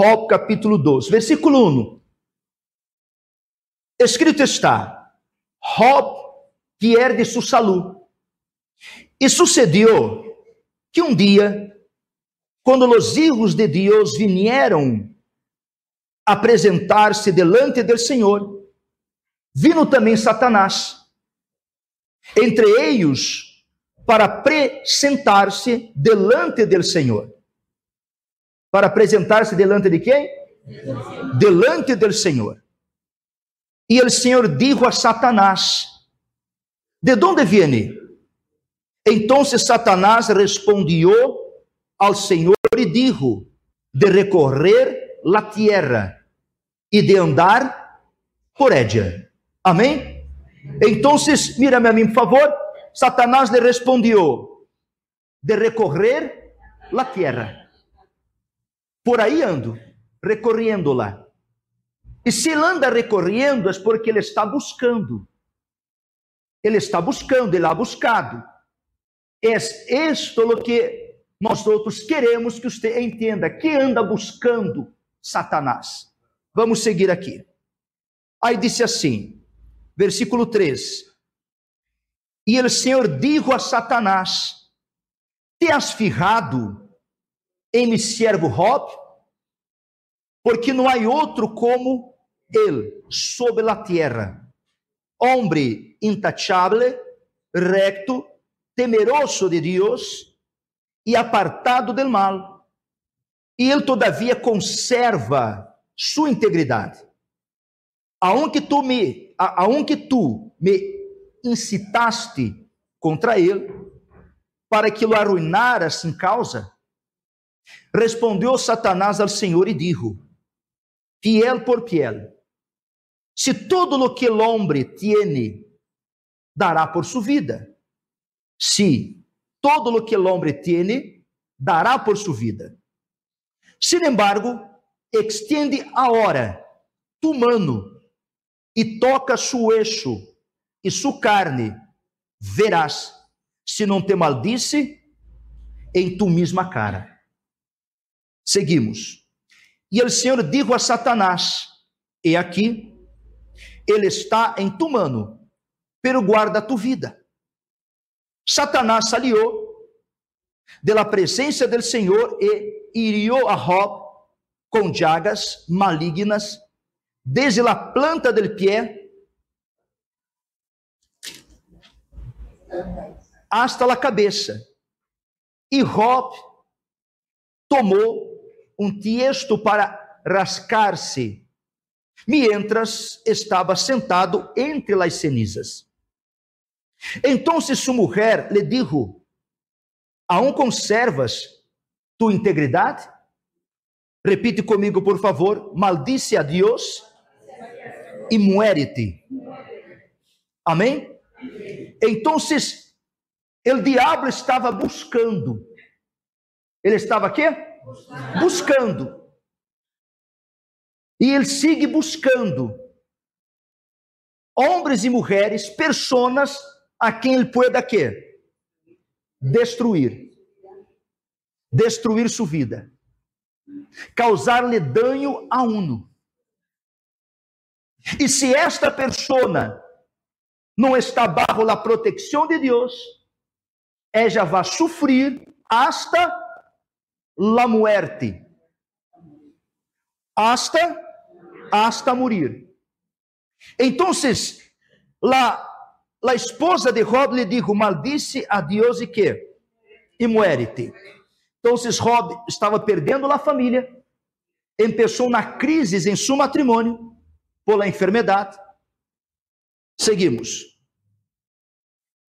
Job capítulo 12, versículo 1. Escrito está: Job pierde sua saúde. E sucedeu que um dia, quando os hijos de Deus vieram apresentar-se delante do Senhor, vino também Satanás. Entre eles, para apresentar-se delante do Senhor. Para apresentar-se delante de quem? Delante do Senhor. E o Senhor disse a Satanás: De onde viene? Então Satanás respondeu ao Senhor e disse: De recorrer la tierra e de andar por ella. Amém? Então, mira-me a mim, por favor. Satanás lhe respondeu: De recorrer la tierra. Por aí ando, recorrendo-la. E se ele anda recorrendo, é porque ele está buscando. Ele está buscando, ele ha buscado. É isto o que nós outros queremos que você entenda. Que anda buscando Satanás? Vamos seguir aqui. Aí disse assim, versículo 3: E o Senhor dijo a Satanás: Te has fijado em mi servo Job? Porque não há outro como ele sobre a terra, homem intachable, recto, temeroso de Deus e apartado del mal. E ele todavia conserva sua integridade. Aonde tu me, aonde tu me incitaste contra ele, para que o arruinaras sem causa, respondeu Satanás ao Senhor e disse: Fiel por fiel, se todo lo que el hombre tiene dará por sua vida, se todo lo que el hombre tiene dará por sua vida. Sin embargo, extiende agora tu mano e toca su eixo e su carne, verás se não te maldice em tu mesma cara. Seguimos. E o Senhor disse a Satanás: E aqui, ele está em tu mano, pero guarda tu vida. Satanás salió de la presencia del Senhor e hirió a Job com llagas malignas desde la planta del pie hasta la cabeça. E Job tomou um tiesto para rascar-se, mientras estava sentado entre las cenizas. Então sua mulher lhe dijo: Aún conservas tu integridade? Repite comigo, por favor. Maldice a Deus e muérete. Amém? Então, o diabo estava buscando. Ele estava aqui? Buscando. E ele sigue buscando homens e mulheres, personas a quem ele pueda quê? Destruir. Destruir sua vida. Causar-lhe dano a uno. E se esta persona não está bajo a proteção de Deus, ela vai sofrer hasta la muerte. Hasta hasta morir. Então, la La esposa de Job lhe dijo: Maldice a Deus e que? E muérete. Então, Job estava perdendo a família, começou na crise em seu matrimônio, por a enfermidade. Seguimos.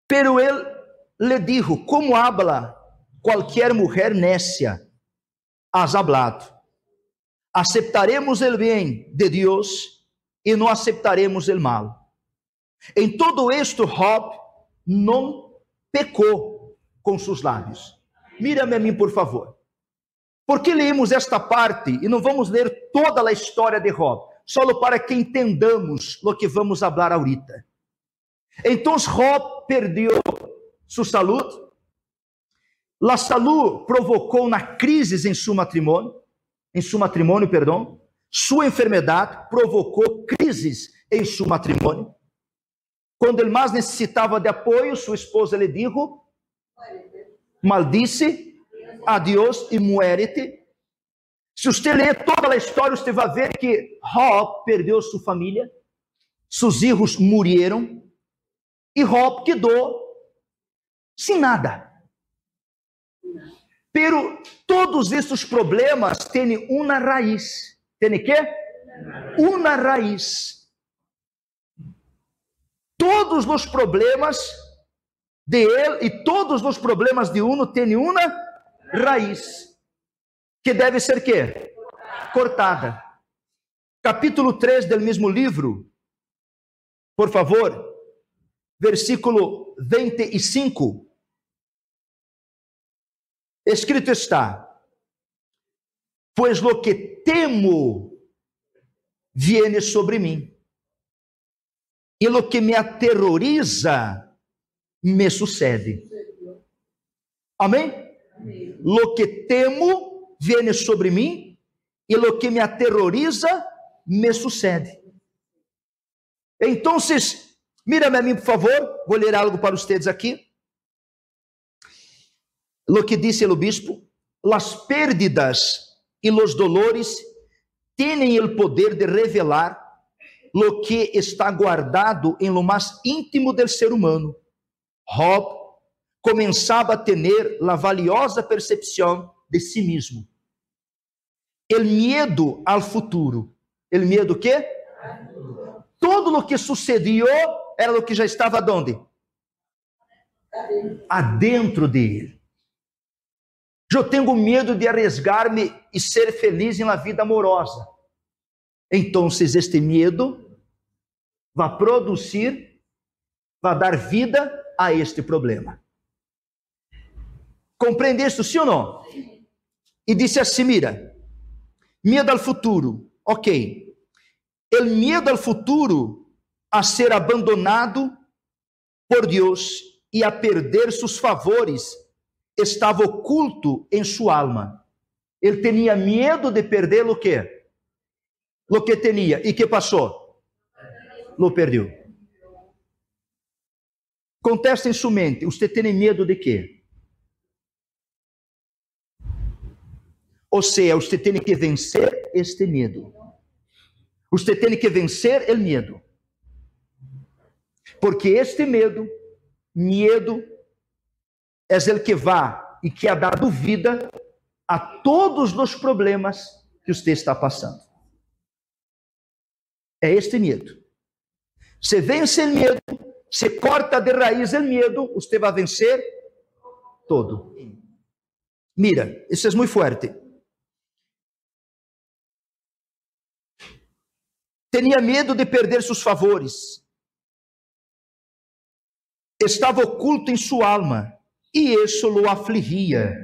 Pero ele lhe dijo: Como habla qualquer mulher nécia, has hablado. Aceptaremos o bem de Deus e não aceptaremos o mal. Em todo isto, Job não pecou com seus lábios. Mira-me a mim, por favor. Por que leemos esta parte e não vamos ler toda a história de Job? Só para que entendamos o que vamos falar ahorita. Então, Job perdeu sua saúde. Saúde provocou na crise em seu matrimônio. em seu matrimônio, perdão. Sua enfermidade provocou crises em seu matrimônio. Quando ele mais necessitava de apoio, sua esposa lhe disse: Maldice a Deus e muérete. Se você ler toda a história, você vai ver que Job perdeu sua família, seus filhos morreram, e Job quedou sem nada. Pero todos esses problemas têm uma raiz. Tem que? Uma raiz. Todos os problemas de ele e todos os problemas de uno têm uma raiz que deve ser que cortada. Capítulo 3 do mesmo livro, por favor, versículo 25 escrito está: Pois lo que temo viene sobre mim, e lo que me aterroriza me sucede. Amém? Amém. Lo que temo viene sobre mim, e lo que me aterroriza me sucede. Então, mira-me a mim, por favor, vou ler algo para vocês aqui lo que disse o bispo, las pérdidas e los dolores têm o poder de revelar lo que está guardado em lo mais íntimo del ser humano. Rob começava a ter a valiosa percepção de si mesmo. El medo ao futuro. El medo que? Tudo o que sucedeu era o que já estava onde? Adentro dele. Eu tenho medo de arriesgar-me e ser feliz na vida amorosa. Então, este medo vai produzir, vai dar vida a este problema. Compreendeste, sim ou não? E disse assim: mira, medo ao futuro, ok. O medo ao futuro a ser abandonado por Deus e a perder seus favores estava oculto em sua alma. Ele tinha medo de perder o que? O que tinha. E que passou? Lo perdeu. Contesta em sua mente. Você tem medo de quê? Ou seja, você tem que vencer este medo. Você tem que vencer o medo. Porque este medo, medo é ele que vá e que ha dado vida a todos os problemas que você está passando. É este medo. Você vence o medo, você corta de raiz o medo, você vai vencer todo. Mira, isso é muito forte. Tinha medo de perder seus favores. Estava oculto em sua alma e isso lo afligia.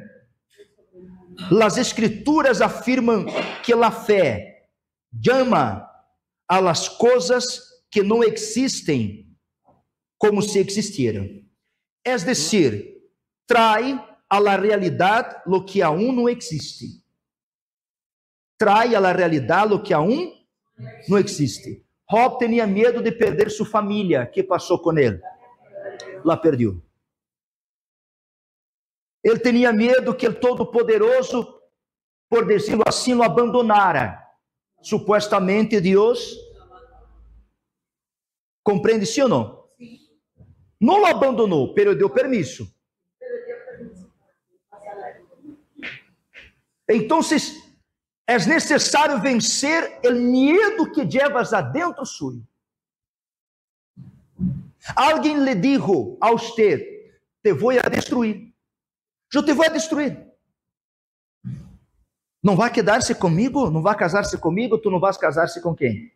As escrituras afirmam que a fé chama a las coisas que não existem como se existieran. É decir, trai a la realidade lo que aún não existe. Trai a la realidade lo que aún não existe. Job tinha medo de perder sua família. que passou com ele? La perdeu. Ele tinha medo que o Todo-Poderoso, por decirlo assim, o abandonara. Supostamente Deus. Compreende sim ou não? Não o abandonou, pero deu permisso. Então, é necessário vencer o medo que llevas adentro suyo. Alguém lhe dijo a usted: Te vou a destruir. Eu te vou destruir. Não vai quedar-se comigo? Não vai casar-se comigo? Tu não vais casar-se com quem?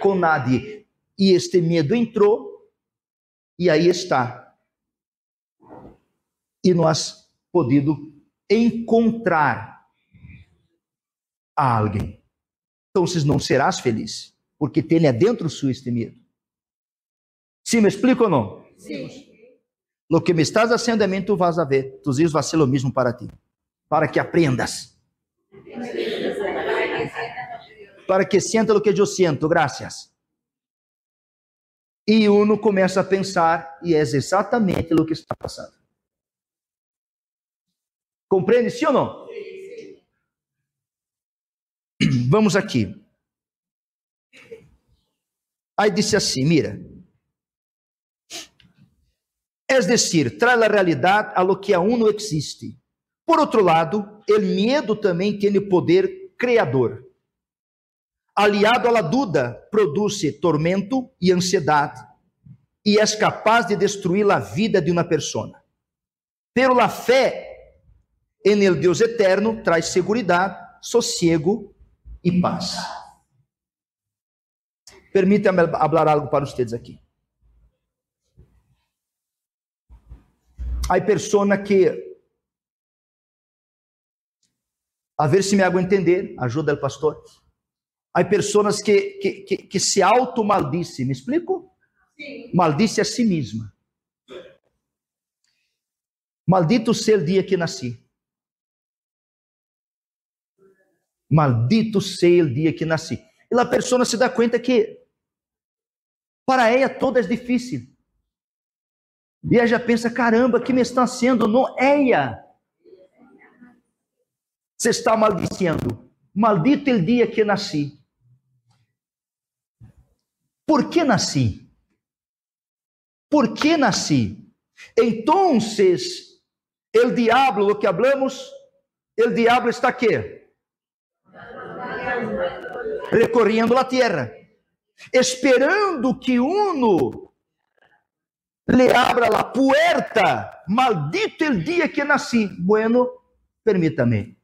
Com nadie. E este medo entrou, e aí está. E nós podido encontrar a alguém. Então, não serás feliz, porque tem dentro su este medo. Sim, me explico ou não? Sim. Lo que me estás haciendo a mim, tu vas a ver. Tus hijos vai ser o mesmo para ti. Para que aprendas. para que sienta lo que eu sinto, graças. E uno começa a pensar, e é exatamente o que está passando. Compreende, sim ou não? Vamos aqui. Aí disse assim: mira. Es decir, traz a realidade a lo que aún não existe. Por outro lado, o medo também tem poder criador. Aliado à duda, produz tormento e ansiedade e é capaz de destruir a vida de uma pessoa. Pero la fé en el Deus eterno traz segurança, sossego e paz. Permita-me falar algo para vocês aqui. Há pessoa que, a ver se me hago entender, ajuda o pastor. Há pessoas que, que, que, que se auto-maldicem, me explico? Sim. Maldice a si mesma. Maldito seja o dia que nasci. Maldito seja o dia que nasci. E a pessoa se dá conta que para ela todo é difícil. E ela já pensa: caramba, que me está sendo? Não ela. Você está maldiciando. Maldito o dia que nasci. Por que nasci? Por que nasci? Então, o diabo, o que hablamos, o diabo está aqui recorrendo a terra, esperando que uno le abra a puerta. Maldito el dia que nasci. Bueno, permítame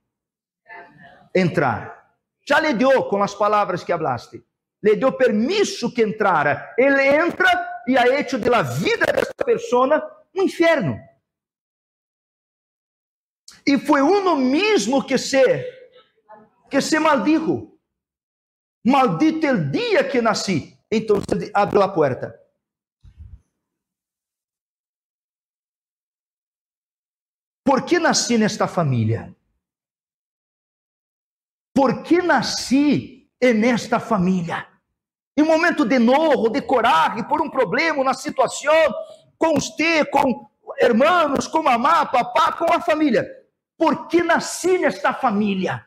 entrar. Já lhe deu com as palavras que hablaste. Le deu permisso que entrara. Ele entra e ha hecho de la vida dessa pessoa um inferno. E foi uno mesmo que se que se maldijo. Maldito el dia que nasci. Então abriu a porta. Por que nasci nesta família? Por que nasci nesta família? Em momento de novo, de coragem, por um problema, na situação, com você, com irmãos, com mamá, papá, com a família. Por que nasci nesta família?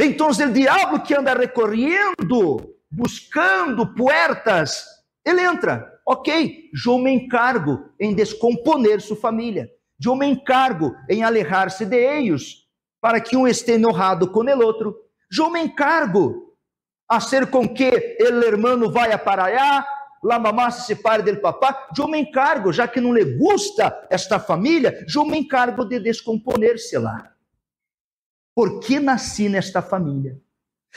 Então, o diabo que anda recorrendo, buscando puertas, ele entra. Ok, eu me encargo em descomponer sua família. Eu me encargo em alejar-se de eles, para que um esteja honrado com o outro. Eu me encargo a ser com que o irmão vá para allá, la mamá se separe del papá. Eu me encargo, já que não lhe gusta esta família, eu me encargo de descomponer-se lá. Por que nasci nesta família?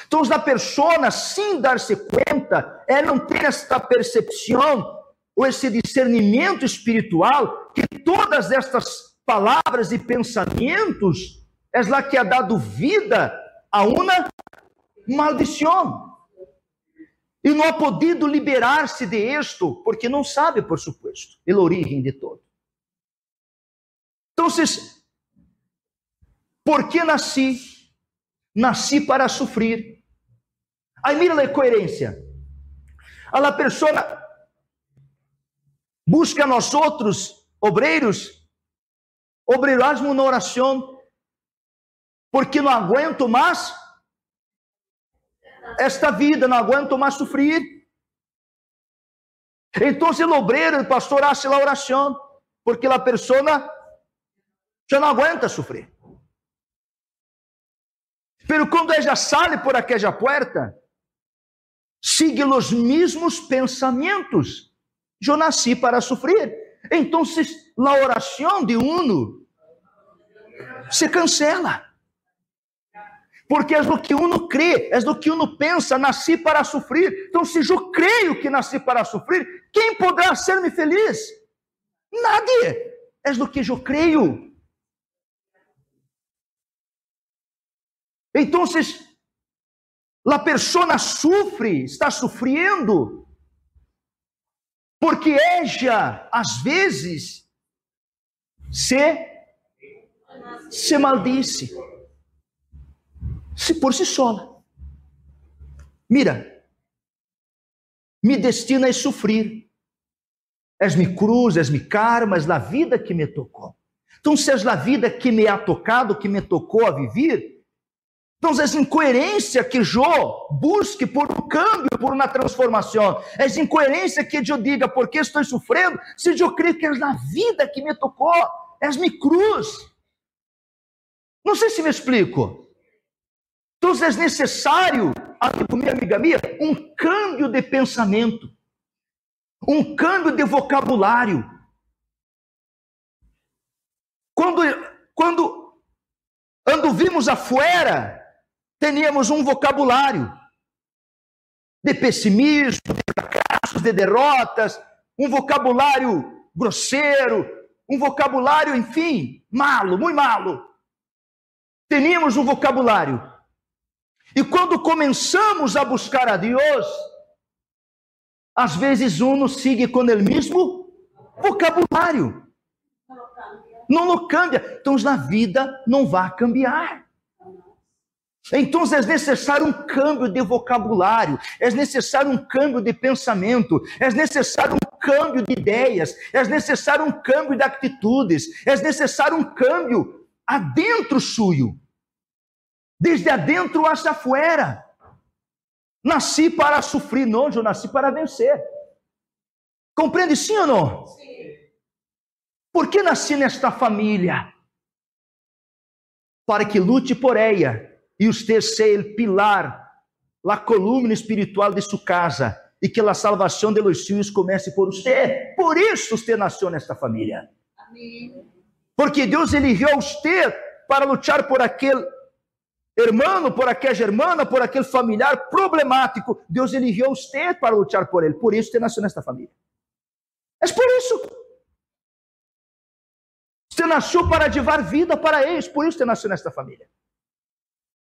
Então, a pessoa, sem dar-se conta, ela não tem esta percepção ou esse discernimento espiritual que todas estas palavras e pensamentos é lá que ha dado vida a uma maldição. E não ha podido liberar-se de isto, porque não sabe, por supuesto, a origem de todo. Então, por que nasci? Nasci para sofrer. Aí mira a coerência. A la persona busca nós outros obreiros, obreirasmo na oração, porque não aguento mais esta vida, não aguento mais sofrer. Então, o obreiro, o pastor, hace a oração, porque a pessoa já não aguenta sofrer. Pero quando ella sale por aquela porta, sigue os mesmos pensamentos. Eu nasci para sofrer. Então, a oração de uno se cancela. Porque é do que uno crê, é do que uno pensa, nasci para sofrer. Então, se eu creio que nasci para sofrer, quem poderá ser-me feliz? Nadie. É do que eu creio. Então, a pessoa sofre, está sofrendo, porque ella, às vezes, se, se maldice, se por si sola. Mira, me destina a sofrer. És mi cruz, és mi karma, és a vida que me tocou. Então, se és a vida que me ha tocado, que me tocou a viver, então é incoerência que eu busque por um câmbio, por uma transformação. É incoerência que eu diga, por que estou sofrendo, se eu creio que é na vida que me tocou, és mi cruz. Não sei se me explico. Então é necessário, amigo meu, amiga minha, um câmbio de pensamento, um câmbio de vocabulário. Quando, quando anduvimos afuera, teníamos um vocabulário de pessimismo, de fracassos, de derrotas, um vocabulário grosseiro, um vocabulário, enfim, malo, muito malo. Teníamos um vocabulário. E quando começamos a buscar a Deus, às vezes um nos sigue com o mesmo vocabulário. Não lo cambia. Então, na vida não vai cambiar. Então é necessário um câmbio de vocabulário, é necessário um câmbio de pensamento, é necessário um câmbio de ideias, é necessário um câmbio de atitudes, é necessário um câmbio adentro suyo, desde adentro hacia fora. Nasci para sofrer, não, eu nasci para vencer. Compreende sim ou não? Sim. Por que nasci nesta família? Para que lute por ela e usted sea el pilar, la columna espiritual de sua casa e que a salvação de los suyos comece por você. Por isso você nasceu nesta família. Porque Deus eligiu você para lutar por aquele irmão, por aquela irmã, por aquele familiar problemático. Deus eligiu você para lutar por ele. Por isso você nasceu nesta família. É por isso. Você nasceu para adivar vida para eles. Por isso você nasceu nesta família.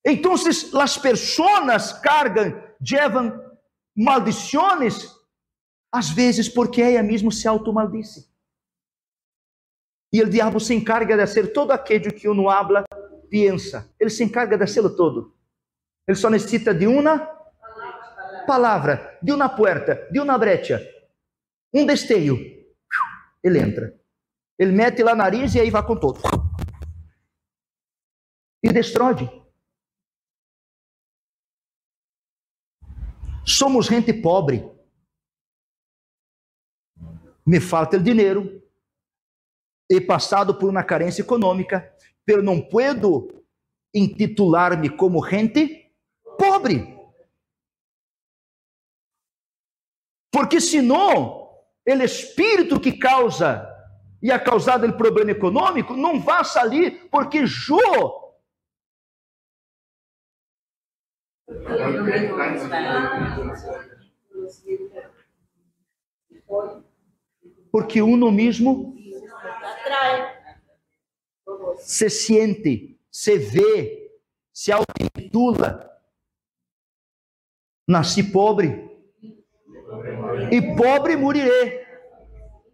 Então, as pessoas cargam, llevan maldições, às vezes porque ela mesma se automaldice. E o diabo se encarga de fazer todo aquilo que uno habla, pensa. Ele se encarga de fazê-lo todo. Ele só necessita de uma palavra, de uma porta, de uma brecha, um desterro. Ele entra. Ele mete lá nariz e aí vai com todo. E destrói. Somos gente pobre. Me falta o dinheiro. He passado por uma carência econômica, pero não puedo intitular-me como gente pobre. Porque senão, o espírito que causa e a causado o problema econômico não vai sair, porque Jó Porque uno mesmo se siente, se vê, se auto-intitula. Nasci pobre e pobre morirei.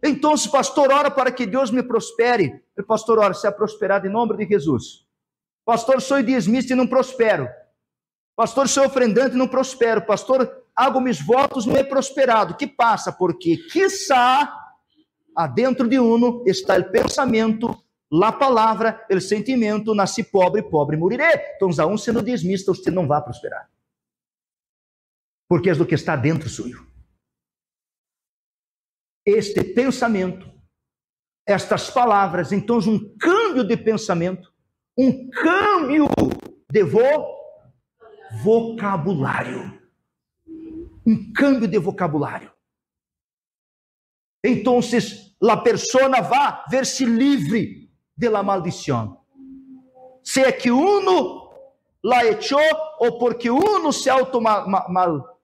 Então, pastor, ora para que Deus me prospere. Pastor, ora, se é prosperado em nome de Jesus. Pastor, sou dizimista e não prospero. Pastor, sou ofrendante e não prospero. Pastor, hago meus votos, não é prosperado. Que passa? Porque, quiçá, adentro de uno está o pensamento, a palavra, o sentimento, nasci pobre, pobre morirei. Então, a um sendo desmista, você não vai prosperar. Porque é do que está dentro suyo. Este pensamento, estas palavras, então, um câmbio de pensamento, um câmbio de voz, vocabulário. Um câmbio de vocabulário. Então, a pessoa vai ver-se livre de la. Se é que uno la echou ou porque uno se auto mal, mal,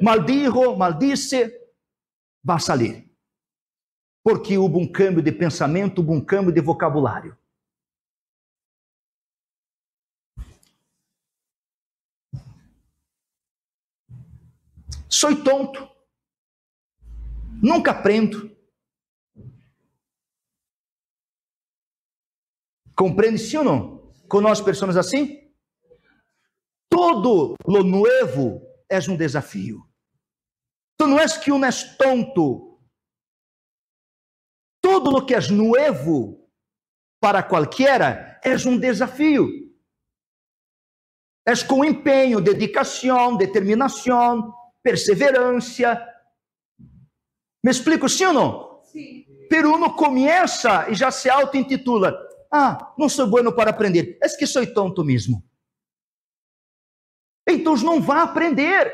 maldijo, maldice, vai sair. Porque houve um câmbio de pensamento, houve um câmbio de vocabulário. Sou tonto. Nunca aprendo. Compreende sim ou não? Conosce pessoas assim? Todo lo novo és um desafio. Tu não és que um és tonto. Tudo o que és novo para qualquer és um desafio. És com empenho, dedicação, determinação, perseverança. Me explico, sim ou não? Sim. Pero uno começa e já se auto-intitula: Ah, não sou bueno para aprender, é que sou tonto mesmo. Então não vá aprender,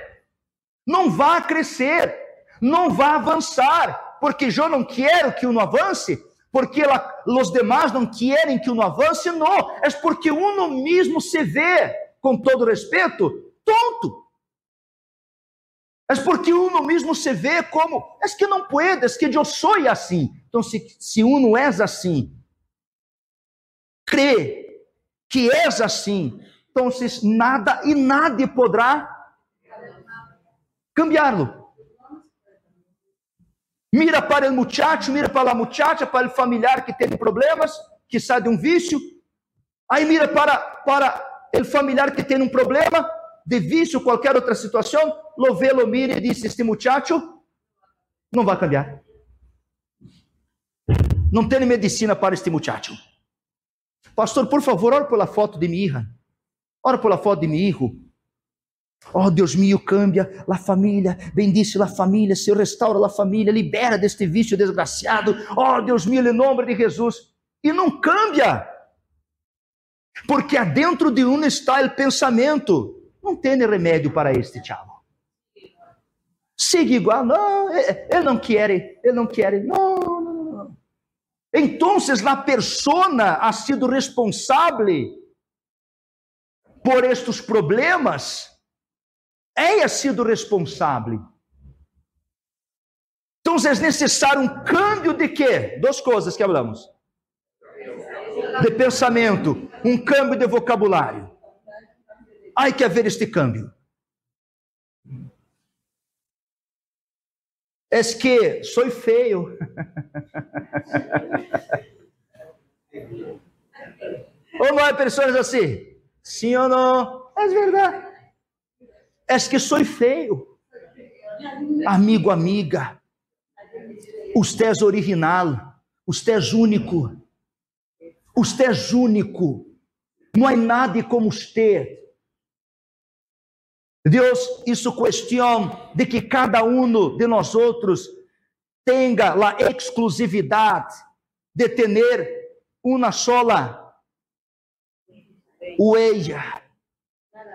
não vá crescer, não vá avançar, porque eu não quero que uno avance, porque la, os demais não querem que uno avance, não, é porque uno mesmo se vê, com todo respeito, tonto. É porque uno mesmo se vê como, é que não pode, é que eu sou assim. Então, se, se uno és assim, crê que és assim, então nada e nada poderá cambiá-lo. Mira para o muchacho, mira para a muchacha, para o familiar que tem problemas, que sai de um vício. Aí mira para, para o familiar que tem um problema de vício, qualquer outra situação. Lo vê, e diz: Este muchacho não vai cambiar. Não tem medicina para este muchacho. Pastor, por favor, ora pela foto de minha hija. Ora pela foto de meu hijo. Oh, Deus mío, cambia a família, bendice a família, Senhor, restaura a família, libera deste vício desgraciado. Oh, Deus mío, em nome de Jesus. E não cambia, porque dentro de um está o pensamento. Não tem remédio para este chavo. Siga igual, não, ele não quer, ele não quer, não, não, não. Então, a persona ha sido responsável por estes problemas haya sido responsável. Então é necessário um câmbio de quê? Duas coisas que falamos. De pensamento, um câmbio de vocabulário. Há que haver este câmbio. É que sou feio. ou não pessoas assim? Sim ou não? É verdade. É que sou feio. Amigo, amiga. Usted é original. Usted é único. Usted é único. Não há nada como usted. Deus, isso questão de que cada um de nós outros tenha a exclusividade de ter uma sola huella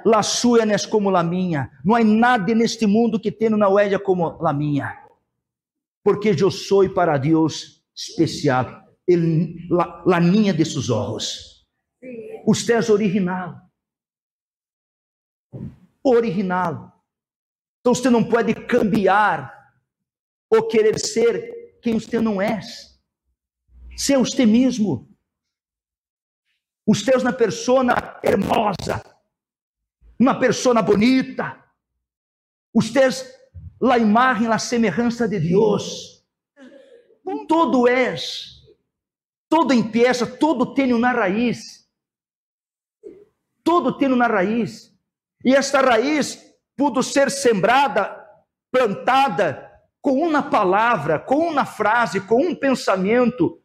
La sua não é como la minha. Não há nada neste mundo que tenha na huella como la minha. Porque eu sou para Deus especial. Ele, la, la minha de seus olhos. Você é original. Original. Então você não pode cambiar ou querer ser quem você não é. Ser você mesmo. Você é uma pessoa hermosa, uma pessoa bonita. Ustedes la imagen, la semelhança de Deus. Todo és, todo empieza, todo tem uma raiz. Todo tem uma raiz. E esta raiz pudo ser sembrada, plantada com uma palavra, com uma frase, com um pensamento,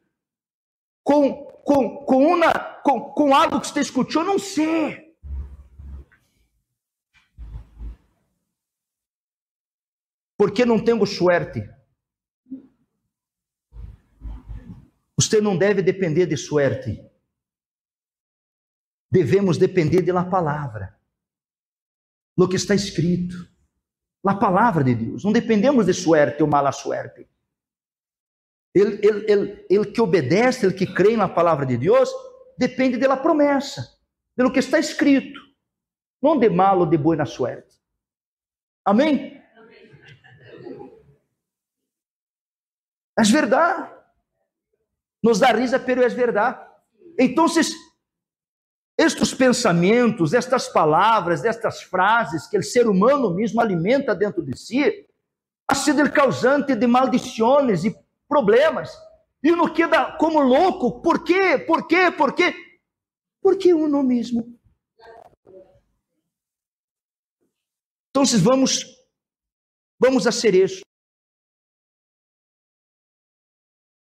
com, com, com, uma, com, com algo que você escutou, não sei. porque não tenho suerte. Você não deve depender de suerte. Devemos depender da palavra, do que está escrito, a palavra de Deus. Não dependemos de suerte ou mala suerte. Ele, ele, ele, ele que obedece, ele que crê na palavra de Deus, depende da promessa, pelo que está escrito, não de malo ou de boa suerte. Amém? É verdade. Nos dá risa, pero é verdade. Então, estes pensamentos, estas palavras, estas frases que o ser humano mesmo alimenta dentro de si, sido o causante de maldições e problemas. E no queda como louco. Por quê? Por quê? Por quê? Porque uno mesmo. Então, vamos, vamos a ser isso.